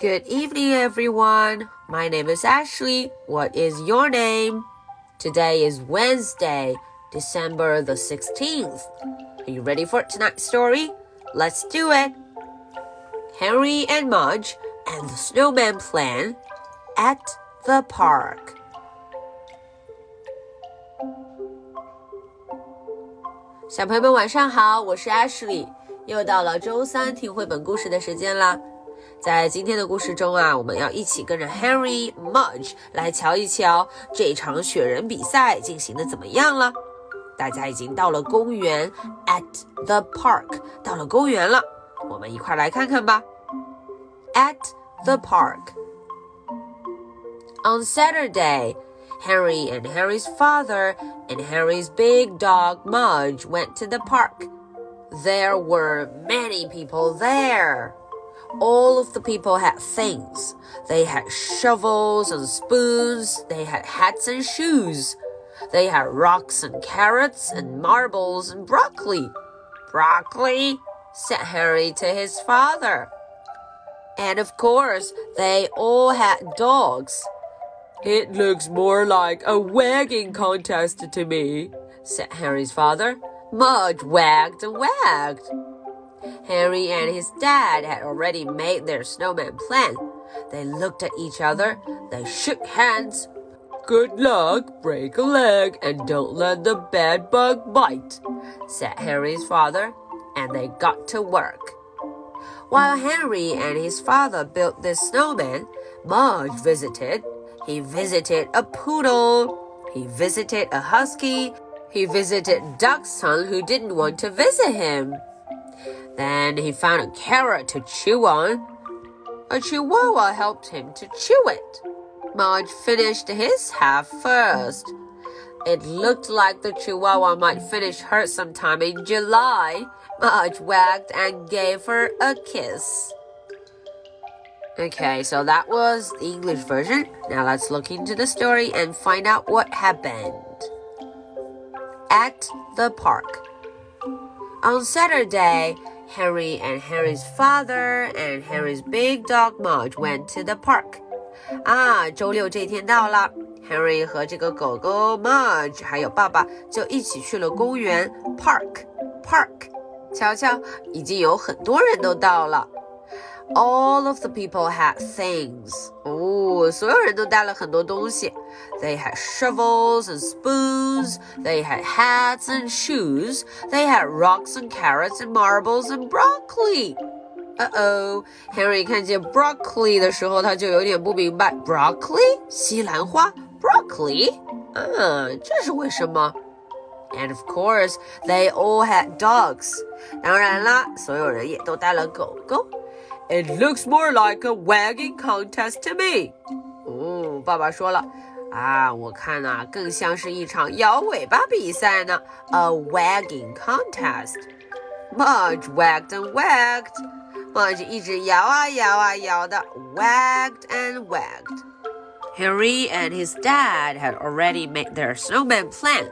Good evening, everyone. My name is Ashley. What is your name? Today is Wednesday, December the 16th. Are you ready for tonight's story? Let's do it. Henry and Mudge and the snowman plan at the park. 小朋友们晚上好，我是 Ashley，又到了周三听绘本故事的时间啦。 在今天的故事中啊，我们要一起跟着 Henry Mudge 来瞧一瞧这场雪人比赛进行的怎么样了。大家已经到了公园，at the park，到了公园了，我们一块来看看吧。At the park on Saturday. Henry and Harry's father and Harry's big dog Mudge went to the park. There were many people there. All of the people had things. They had shovels and spoons. They had hats and shoes. They had rocks and carrots and marbles and broccoli. Broccoli, said Harry to his father. And of course, they all had dogs. It looks more like a wagging contest to me, said Harry's father. Mudge wagged and wagged. Harry and his dad had already made their snowman plan. They looked at each other, they shook hands. Good luck, break a leg, and don't let the bad bug bite, said Harry's father, and they got to work. While Henry and his father built this snowman, Marge visited he visited a poodle. He visited a husky. He visited Dachshund who didn't want to visit him. Then he found a carrot to chew on. A chihuahua helped him to chew it. Mudge finished his half first. It looked like the chihuahua might finish hers sometime in July. Mudge wagged and gave her a kiss. Okay, so that was the English version. Now let's look into the story and find out what happened. At the park. On Saturday, Harry and Harry's father and Harry's big dog Mudge went to the park. 啊，周六这天到了，Harry 和这个狗狗 Mudge 还有爸爸就一起去了公园 Park Park。瞧瞧，已经有很多人都到了。all of the people had things. 哦，所有人都带了很多东西。They had shovels and spoons. They had hats and shoes. They had rocks and carrots and marbles and broccoli. Uh oh, Henry 看见 broccoli 的时候，他就有点不明白，broccoli 西兰花，broccoli，嗯，这是为什么？And of course, they all had dogs. 当然啦，所有人也都带了狗狗。 it looks more like a wagging contest to me. 哦，爸爸说了，啊，我看呐、啊，更像是一场摇尾巴比赛呢，a wagging contest. Mudge wagged and wagged. Mudge 一直摇啊摇啊摇的，wagged and wagged. Harry and his dad had already made their snowman plan.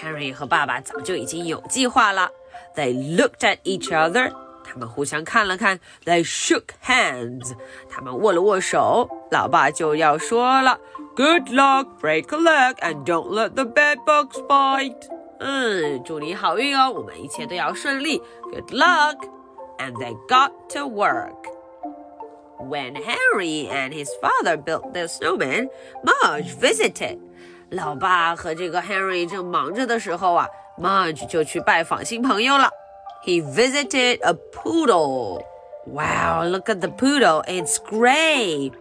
Harry 和爸爸早就已经有计划了。They looked at each other 他们互相看了看，They shook hands。他们握了握手。老爸就要说了，Good luck, break a leg, and don't let the bed bugs bite。嗯，祝你好运哦，我们一切都要顺利。Good luck, and they got to work. When Henry and his father built the snowman, Mudge visited. 老爸和这个 Henry 正忙着的时候啊，Mudge 就去拜访新朋友了。 he visited a poodle. Wow, look at the poodle. It's gray.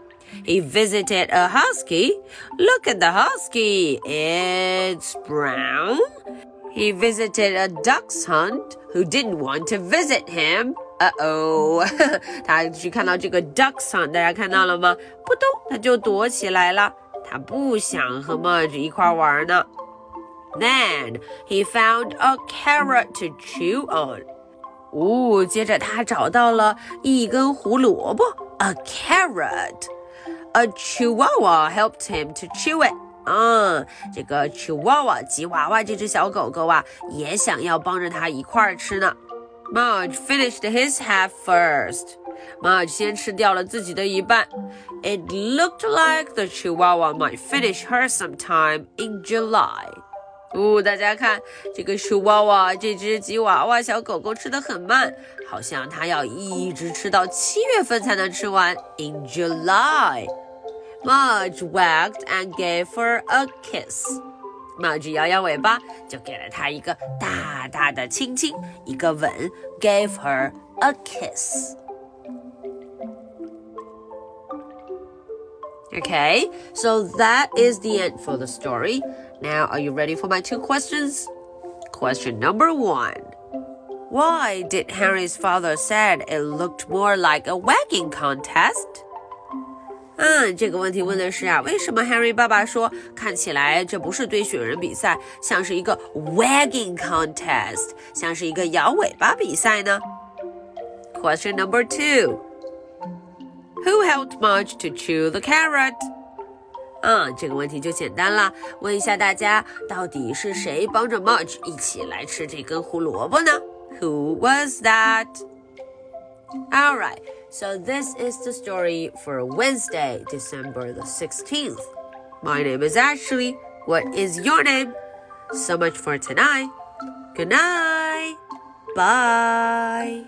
He visited a husky. Look at the husky. It's brown. He visited a dachshund who didn't want to visit him. Uh oh，他去看到这个 dachshund，大家看到了吗？扑通，他就躲起来了。他不想和 Mudge 一块玩呢。then he found a carrot to chew on. 哦，接着他找到了一根胡萝卜，a carrot. A chihuahua helped him to chew it. 嗯，这个 chihuahua 吉娃娃这只小狗狗啊，也想要帮着他一块儿吃呢。Mudge finished his half first. Marge 先吃掉了自己的一半。It looked like the Chihuahua might finish her sometime in July. 哦，大家看这个 Chihuahua 这只吉娃娃小狗狗吃的很慢，好像它要一直吃到七月份才能吃完。In July, Marge wagged and gave her a kiss. Marge 摇摇尾巴，就给了它一个大大的亲亲，一个吻，gave her a kiss. Okay, so that is the end for the story. Now, are you ready for my two questions? Question number one. Why did Henry's father said it looked more like a wagging contest? 嗯，这个问题问的是啊，为什么 Henry 爸爸说看起来这不是堆雪人比赛，像是一个 wagging contest，像是一个摇尾巴比赛呢？Question number two. Who helped Marge to chew the carrot? 嗯，这个问题就简单了，问一下大家，到底是谁帮着 Marge 一起来吃这根胡萝卜呢？Who was that? All right. So this is the story for Wednesday, December the 16th. My name is Ashley. What is your name? So much for tonight. Good night. Bye.